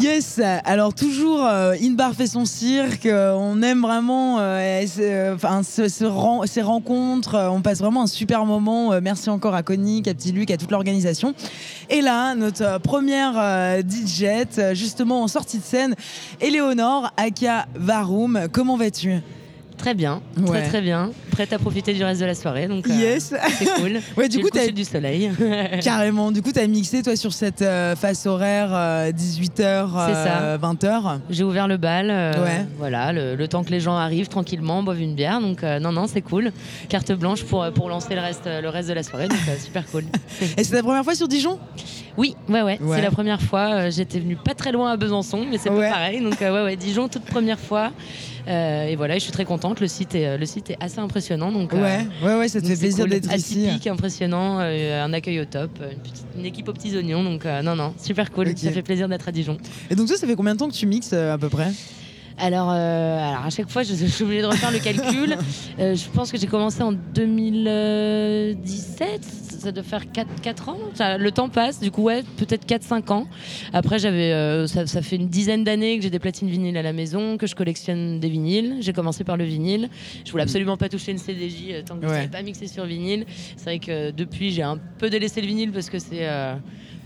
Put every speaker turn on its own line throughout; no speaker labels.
Yes, alors toujours euh, Inbar fait son cirque, euh, on aime vraiment euh, enfin, ces rencontres, on passe vraiment un super moment. Merci encore à Connie, à Petit Luc, à toute l'organisation. Et là, notre première DJ, justement en sortie de scène, Éléonore, Aka Varoum, comment vas-tu?
Très bien,
Ouais.
très très bien. Prête à profiter du reste de la soirée, donc euh,
Yes,
c'est cool.
Ouais, du coup,
le
t'as-
du soleil.
carrément. Du coup, tu as mixé toi sur cette euh, face horaire 18h,
C'est ça.
20h.
J'ai ouvert le bal, euh,
Ouais.
voilà, le, le temps que les gens arrivent tranquillement, boivent une bière, donc euh, non non c'est cool. Carte blanche pour pour lancer le reste le reste de la soirée, donc euh, super cool.
Et c'est ta première fois sur Dijon?
Oui, ouais ouais,
Ouais.
c'est la première fois. euh, J'étais venue pas très loin à Besançon, mais c'est pas pareil, donc euh, ouais ouais, Dijon toute première fois. Euh, et voilà, je suis très contente. Le site est euh, le site est assez impressionnant, donc euh,
Ouais, ouais, ouais, ça te fait plaisir
cool.
d'être ici.
Atypique, impressionnant, euh, un accueil au top, une, petite- une équipe aux petits oignons, donc non, non, super cool, ça fait plaisir d'être à Dijon.
Et donc, toi, ça fait combien de temps que tu mixes à peu près?
Alors, euh, alors à chaque fois, je, je suis obligée de refaire le calcul. Euh, je pense que j'ai commencé en 2017, ça doit faire 4, 4 ans. Ça- le temps passe, du coup, ouais, peut-être 4-5 ans. Après, j'avais, euh, ça, ça fait une dizaine d'années que j'ai des platines vinyles à la maison, que je collectionne des vinyles. J'ai commencé par le vinyle. Je voulais absolument pas toucher une CDJ tant que je
Ouais.
savais pas mixer sur vinyle. C'est vrai que depuis, j'ai un peu délaissé le vinyle parce que c'est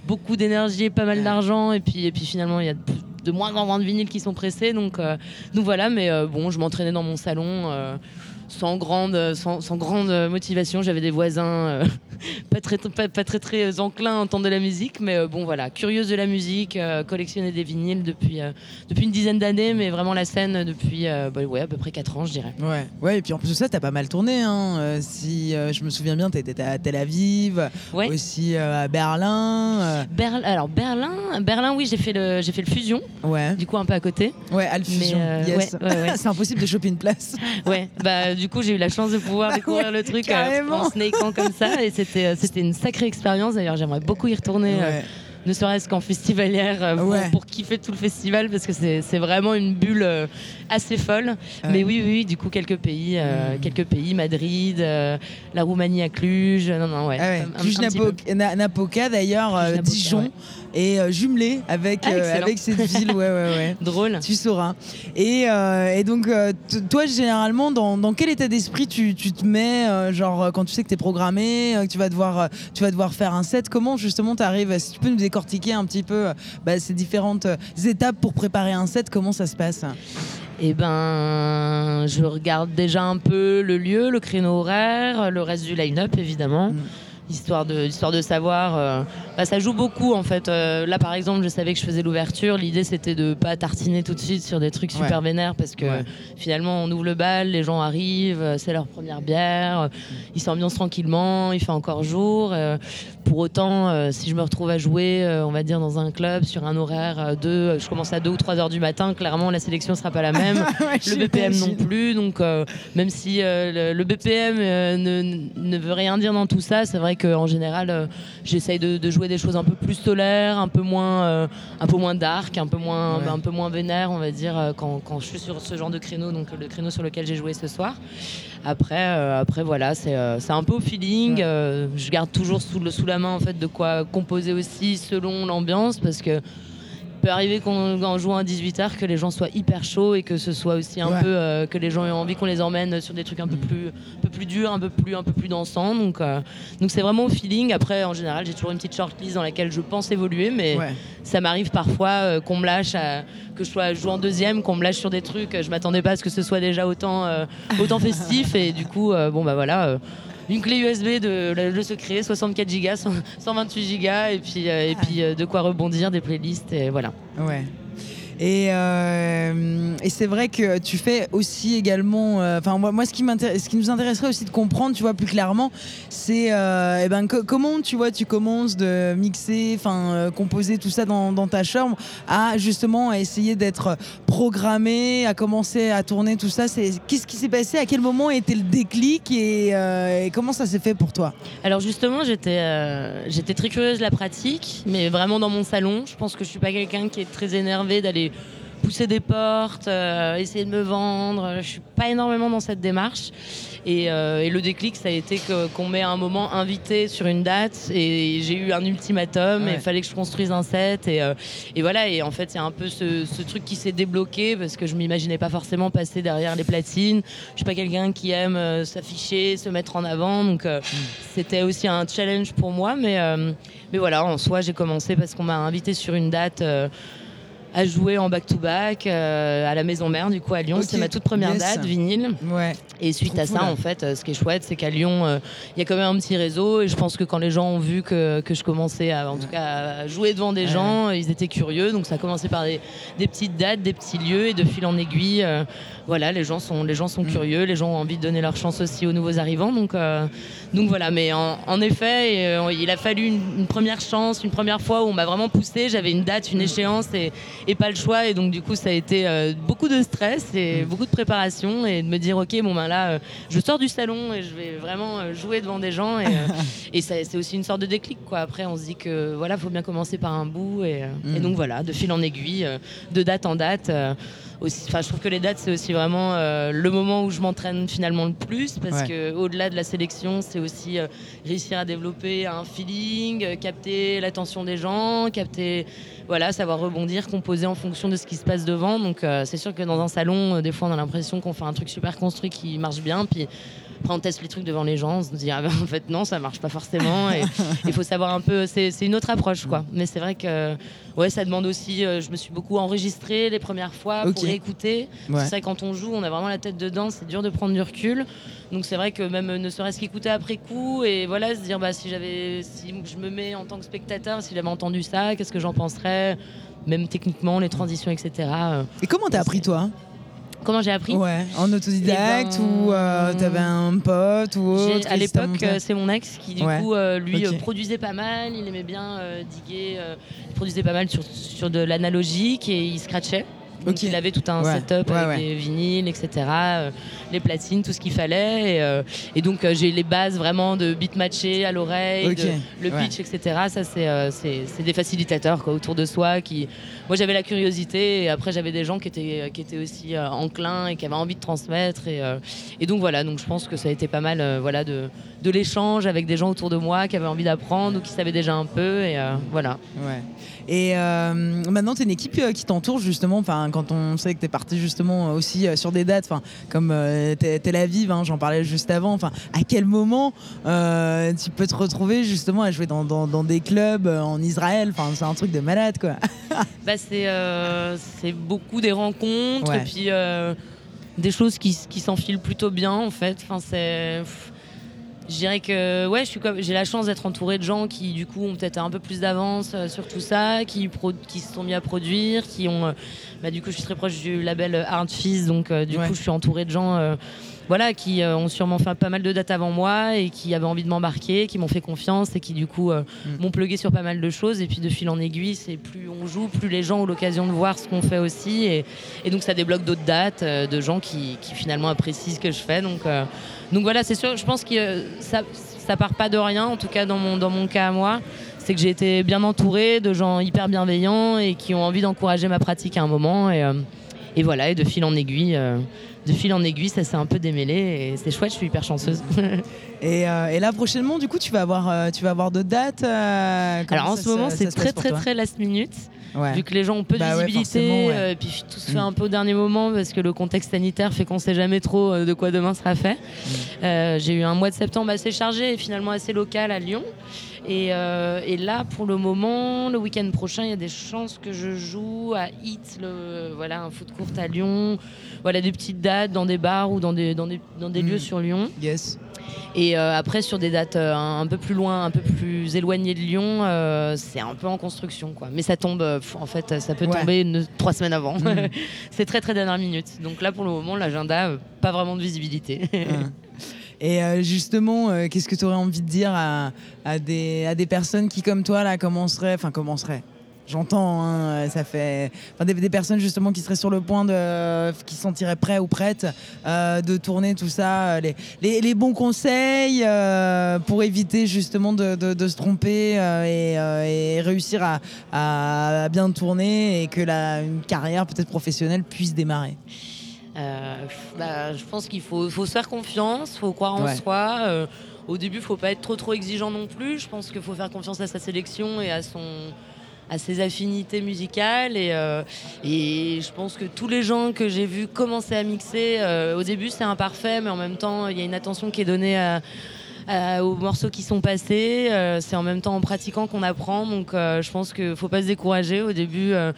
beaucoup d'énergie et pas mal d'argent. Et puis, et puis finalement, il y a de, moins en moins de vinyles qui sont pressés. Donc, euh, donc voilà, mais euh, bon, je m'entraînais dans mon salon. Euh, sans grande, sans, sans grande motivation, j'avais des voisins euh, pas, très, pas, pas très très enclins à entendre de la musique, mais euh, bon voilà, curieuse de la musique, euh, collectionner des vinyles depuis, euh, depuis une dizaine d'années, mais vraiment la scène depuis euh, bah, ouais, à peu près 4 ans, je dirais.
Ouais, ouais, et puis en plus de ça, t'as pas mal tourné. Hein. Euh, si euh, je me souviens bien, t'étais à Tel Aviv,
Ouais.
aussi euh, à Berlin. euh,
Berl- alors Berlin, Berlin, oui, j'ai fait le, fait le fusion,
ouais,
du coup un peu à côté.
ouais,
euh,
yes.
ouais, ouais, ouais.
C'est impossible de choper une place.
Ouais, bah du coup j'ai eu la chance de pouvoir
Bah
découvrir le truc euh, en snakant comme ça et c'était euh, c'était une sacrée expérience d'ailleurs j'aimerais beaucoup y retourner euh,
Ouais.
ne serait-ce qu'en festivalière euh, pour,
Ouais.
pour kiffer tout le festival parce que c'est c'est vraiment une bulle euh, assez folle mais oui, oui oui du coup quelques pays euh,
Mm.
quelques pays Madrid euh, la Roumanie à Cluj non non ouais,
Ah ouais.
un- un-
Cluj
un petit
Napo-
peu.
Na- Napoca d'ailleurs, euh,
Cluj-Napoca,
Dijon. Et euh, jumelé avec,
Ah,
euh, avec cette ville. Ouais, ouais, ouais.
drôle
Tu sauras. Et, euh, et donc, toi, généralement, dans, dans quel état d'esprit tu, tu te mets, genre, quand tu sais que tu es programmé, que tu vas, devoir, tu vas devoir faire un set, comment justement tu arrives Si tu peux nous décortiquer un petit peu bah, ces différentes étapes pour préparer un set, comment ça se passe?
Eh ben, je regarde déjà un peu le lieu, le créneau horaire, le reste du line-up évidemment.
Mm.
Histoire de, histoire de savoir, euh, bah, ça joue beaucoup en fait. Euh, là par exemple, je savais que je faisais l'ouverture. L'idée c'était de pas tartiner tout de suite sur des trucs super
Ouais.
vénères parce que
Ouais.
finalement on ouvre le bal, les gens arrivent, euh, c'est leur première bière, ils s'ambiancent tranquillement, il fait encore jour. Pour autant, euh, si je me retrouve à jouer, euh, on va dire dans un club sur un horaire euh, de, euh, je commence à 2 ou 3 heures du matin, clairement la sélection sera pas la même
Ouais,
le BPM non
j'imagine.
plus. Donc, euh, même si euh, le, le BPM euh, ne, ne veut rien dire dans tout ça, c'est vrai qu'en général, euh, j'essaye de, de jouer des choses un peu plus solaires, un peu moins, euh, un peu moins dark, un peu moins,
Ouais.
un peu moins vénère, on va dire, euh, quand, quand je suis sur ce genre de créneau, donc le créneau sur lequel j'ai joué ce soir. Après, euh, après voilà, c'est euh, c'est un peu au feeling. Euh, je garde toujours sous, le, sous la main en fait de quoi composer aussi selon l'ambiance parce que peut arriver qu'on joue à 18h que les gens soient hyper chauds et que ce soit aussi un
Ouais.
peu euh, que les gens aient envie qu'on les emmène sur des trucs un peu plus un peu plus durs, un peu plus un peu plus dansants. Donc euh, donc c'est vraiment au feeling. Après en général, j'ai toujours une petite shortlist dans laquelle je pense évoluer mais
Ouais.
ça m'arrive parfois euh, qu'on me lâche à- que je sois joue en deuxième, qu'on me lâche sur des trucs, je m'attendais pas à ce que ce soit déjà autant autant festif et du coup bon bah voilà une clé USB de le, le secret, 64 Go, 128 Go et puis euh, et puis euh, de quoi rebondir, des playlists et voilà.
Ouais. Et, euh, et c'est vrai que tu fais aussi également. euh, Enfin, moi, ce qui nous intéresserait aussi de comprendre, tu vois, plus clairement, c'est euh, eh ben, co- comment tu vois, tu commences de mixer, enfin, composer tout ça dans, ta chambre, à justement essayer d'être programmé, à commencer à tourner tout ça. Qu'est-ce qui s'est passé? À quel moment était le déclic? Et, comment ça s'est fait pour toi?
Alors justement, j'étais j'étais très curieuse de la pratique, mais vraiment dans mon salon. Je pense que je suis pas quelqu'un qui est très énervé d'aller pousser des portes, essayer de me vendre. Je suis pas énormément dans cette démarche. Et, le déclic, ça a été qu'on m'ait à un moment invité sur une date et j'ai eu un ultimatum et il fallait que je construise un set. Et, et voilà, et en fait, il y a un peu ce, ce truc qui s'est débloqué parce que je m'imaginais pas forcément passer derrière les platines. Je suis pas quelqu'un qui aime s'afficher, se mettre en avant. Donc, c'était aussi un challenge pour moi. Mais, mais voilà, en soi, j'ai commencé parce qu'on m'a invité sur une date à jouer en back-to-back euh, à la Maison Mère, du coup, à Lyon. C'est ma toute première date, vinyle.
Ouais.
Et suite à ça, en fait, euh, ce qui est chouette, c'est qu'à Lyon, euh, il y a quand même un petit réseau. Et je pense que quand les gens ont vu que, que je commençais à, en tout cas, à jouer devant des gens, ils étaient curieux. Donc ça a commencé par des, des, petites dates, des petits lieux. Et de fil en aiguille, voilà, les gens sont, les gens sont mm. curieux. Les gens ont envie de donner leur chance aussi aux nouveaux arrivants. Donc, donc voilà. Mais en, en effet, il a fallu une, une, première chance, une première fois où on m'a vraiment poussé. J'avais une date, une mm. échéance. Et, et pas le choix. Et donc, du coup, ça a été euh, beaucoup de stress et mm. beaucoup de préparation et de me dire, OK, bon, ben là, euh, je sors du salon et je vais vraiment euh, jouer devant des gens. Et, et c'est aussi une sorte de déclic, quoi. Après, on se dit que voilà, faut bien commencer par un bout. Et, et mm. donc, voilà, de fil en aiguille, de date en date je trouve que les dates, c'est aussi vraiment euh, le moment où je m'entraîne finalement le plus parce que au-delà de la sélection, c'est aussi euh, réussir à développer un feeling, euh, capter l'attention des gens, capter, voilà, savoir rebondir, composer en fonction de ce qui se passe devant. Donc, c'est sûr que dans un salon, des fois, on a l'impression qu'on fait un truc super construit qui marche bien, puis après, on teste les trucs devant les gens, on se dit, ah ben, en fait, non, ça marche pas forcément. Et il faut savoir un peu, c'est une autre approche, quoi. Mais c'est vrai que, ouais, ça demande aussi, euh, je me suis beaucoup enregistré les premières fois pour écouter. C'est vrai, quand on joue, on a vraiment la tête dedans, c'est dur de prendre du recul. Donc c'est vrai que même ne serait-ce qu'écouter après coup et voilà, se dire, bah, si j'avais, si je me mets en tant que spectateur, si j'avais entendu ça, qu'est-ce que j'en penserais? Même techniquement, les transitions, etc.
Et comment t'as appris toi?
Comment j'ai appris?
Ouais, en autodidacte eh ben, ou euh, t'avais un pote ou autre
À l'époque, euh, c'est mon ex qui du coup euh, lui produisait pas mal. Il aimait bien diguer. il produisait pas mal sur, sur de l'analogique et il scratchait. Donc il avait tout un setup avec des vinyles, etc., euh, les platines, tout ce qu'il fallait. Et, euh, donc euh, j'ai les bases vraiment de beat matché à l'oreille, le pitch, etc. Ça, c'est des facilitateurs quoi, autour de soi. Qui... Moi, j'avais la curiosité et après, j'avais des gens qui étaient, qui étaient aussi enclins et qui avaient envie de transmettre. Et, et, donc voilà, donc je pense que ça a été pas mal voilà, de, de l'échange avec des gens autour de moi qui avaient envie d'apprendre ou qui savaient déjà un peu. Et voilà.
Ouais. Et maintenant, tu as une équipe qui t'entoure justement. Enfin, quand on sait que tu es parti justement aussi euh, sur des dates, comme euh, Tel Aviv, hein, j'en parlais juste avant, à quel moment euh, tu peux te retrouver justement à jouer dans, des clubs en Israël? C'est un truc de malade quoi.
bah, c'est beaucoup des rencontres et puis des choses qui, qui s'enfilent plutôt bien en fait. Enfin, c'est je dirais que ouais, j'ai la chance d'être entouré de gens qui du coup ont peut-être un peu plus d'avance euh, sur tout ça, qui, qui se sont mis à produire, qui ont, euh, bah, du coup je suis très proche du label Hard Fizz, donc euh, du coup je suis entouré de gens voilà, qui ont sûrement fait pas mal de dates avant moi et qui avaient envie de m'embarquer, qui m'ont fait confiance et qui du coup mm. m'ont plugué sur pas mal de choses. Et puis de fil en aiguille, c'est plus on joue, plus les gens ont l'occasion de voir ce qu'on fait aussi. Et, et, donc ça débloque d'autres dates de gens qui, qui, finalement apprécient ce que je fais. Donc donc voilà, c'est sûr, je pense que ça, ça part pas de rien, en tout cas dans mon, dans mon cas à moi. C'est que j'ai été bien entourée de gens hyper bienveillants et qui ont envie d'encourager ma pratique à un moment. Et, euh, et voilà, et de fil en aiguille, euh, de fil en aiguille, ça s'est un peu démêlé et c'est chouette, je suis hyper chanceuse.
et, euh, et, là prochainement, du coup, tu vas avoir, tu vas avoir d'autres dates.
Alors en ce moment, c'est très très très last minute. Vu que les gens ont peu de bah visibilité, et euh, puis tout se fait mm. un peu au dernier moment parce que le contexte sanitaire fait qu'on sait jamais trop euh, de quoi demain sera fait. Mm. Euh, j'ai eu un mois de septembre assez chargé et finalement assez local à Lyon. Et, et là, pour le moment, le week-end prochain, il y a des chances que je joue à Hit, le, voilà, un foot court à Lyon. Voilà, des petites dates dans des bars ou dans des, dans des, dans des lieux mm. sur Lyon.
Yes.
Et euh, après, sur des dates euh, un peu plus loin, un peu plus éloignées de Lyon, euh, c'est un peu en construction. Quoi. Mais ça tombe, en fait, ça peut tomber trois semaines avant. Mm. c'est très, très dernière minute. Donc là, pour le moment, l'agenda, pas vraiment de visibilité.
Et justement, qu'est-ce que tu aurais envie de dire à, des, à des personnes qui, comme toi, là, commenceraient, enfin, commenceraient J'entends, hein, ça fait des, des, personnes justement qui seraient sur le point de, qui se sentiraient prêts ou prêtes euh, de tourner tout ça, les, les, bons conseils euh, pour éviter justement de, de, se tromper euh, et, réussir à, à, bien tourner et que la une carrière peut-être professionnelle puisse démarrer.
Bah, je pense qu'il faut, faut, se faire confiance, faut croire en soi. au début, il faut pas être trop trop exigeant non plus. Je pense qu'il faut faire confiance à sa sélection et à son à ses affinités musicales. Et, euh, et je pense que tous les gens que j'ai vus commencer à mixer, euh, au début c'est imparfait, mais en même temps il y a une attention qui est donnée aux morceaux qui sont passés. Euh, c'est en même temps en pratiquant qu'on apprend. Donc je pense qu'il ne faut pas se décourager. Au début, ce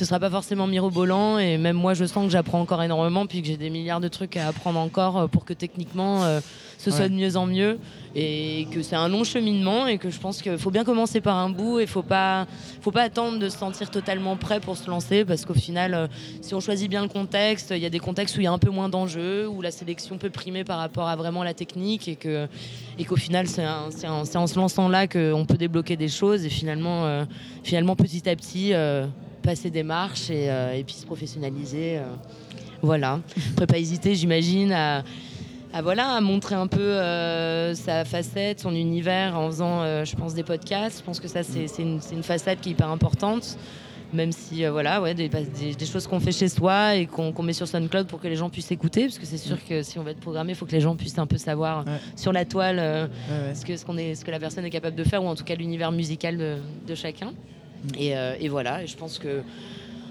ne sera pas forcément mirobolant. Et même moi, je sens que j'apprends encore énormément, puis que j'ai des milliards de trucs à apprendre encore pour que techniquement ce soit de mieux en mieux et que c'est un long cheminement et que je pense qu'il faut bien commencer par un bout et faut pas faut pas attendre de se sentir totalement prêt pour se lancer parce qu'au final euh, si on choisit bien le contexte il y a des contextes où il y a un peu moins d'enjeux où la sélection peut primer par rapport à vraiment la technique et que et qu'au final c'est en se lançant là qu'on peut débloquer des choses et finalement euh, finalement petit à petit euh, passer des marches et, et, puis se professionnaliser voilà. Ne pas hésiter j'imagine à à, voilà, à montrer un peu euh, sa facette, son univers en faisant, euh, je pense, des podcasts. Je pense que ça, c'est une, une, facette qui est hyper importante. Même si, euh, voilà, ouais, des, des, choses qu'on fait chez soi et qu'on met sur SoundCloud pour que les gens puissent écouter. Parce que c'est sûr que si on va être programmé, il faut que les gens puissent un peu savoir sur la toile ce, que, ce, qu'on est, ce que la personne est capable de faire, ou en tout cas l'univers musical de, de chacun. Mm. Et, et, voilà, et je pense que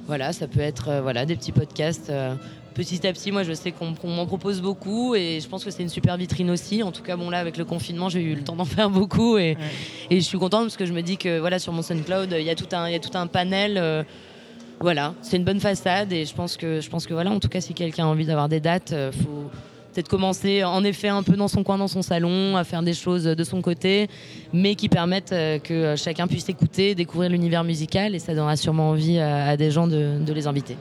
voilà, ça peut être voilà, des petits podcasts petit à petit, moi, je sais qu'on m'en propose beaucoup et je pense que c'est une super vitrine aussi. En tout cas, bon, là, avec le confinement, j'ai eu le temps d'en faire beaucoup et, et, je suis contente parce que je me dis que voilà, sur mon SoundCloud, il y a tout un, il y a tout un panel. Euh, voilà, c'est une bonne façade et je pense que, je pense que voilà, en tout cas, si quelqu'un a envie d'avoir des dates, euh, faut peut-être commencer en effet un peu dans son coin, dans son salon, à faire des choses de son côté, mais qui permettent euh, que chacun puisse écouter, découvrir l'univers musical et ça donnera sûrement envie à, des gens de, de les inviter.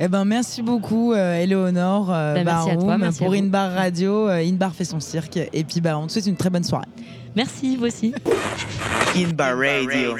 Eh ben, merci beaucoup, euh, Eleonore euh,
bah,
pour Inbar Radio. Euh, Inbar fait son cirque. Et puis, bah, on te souhaite une très bonne soirée.
Merci, vous aussi. Inbar Radio.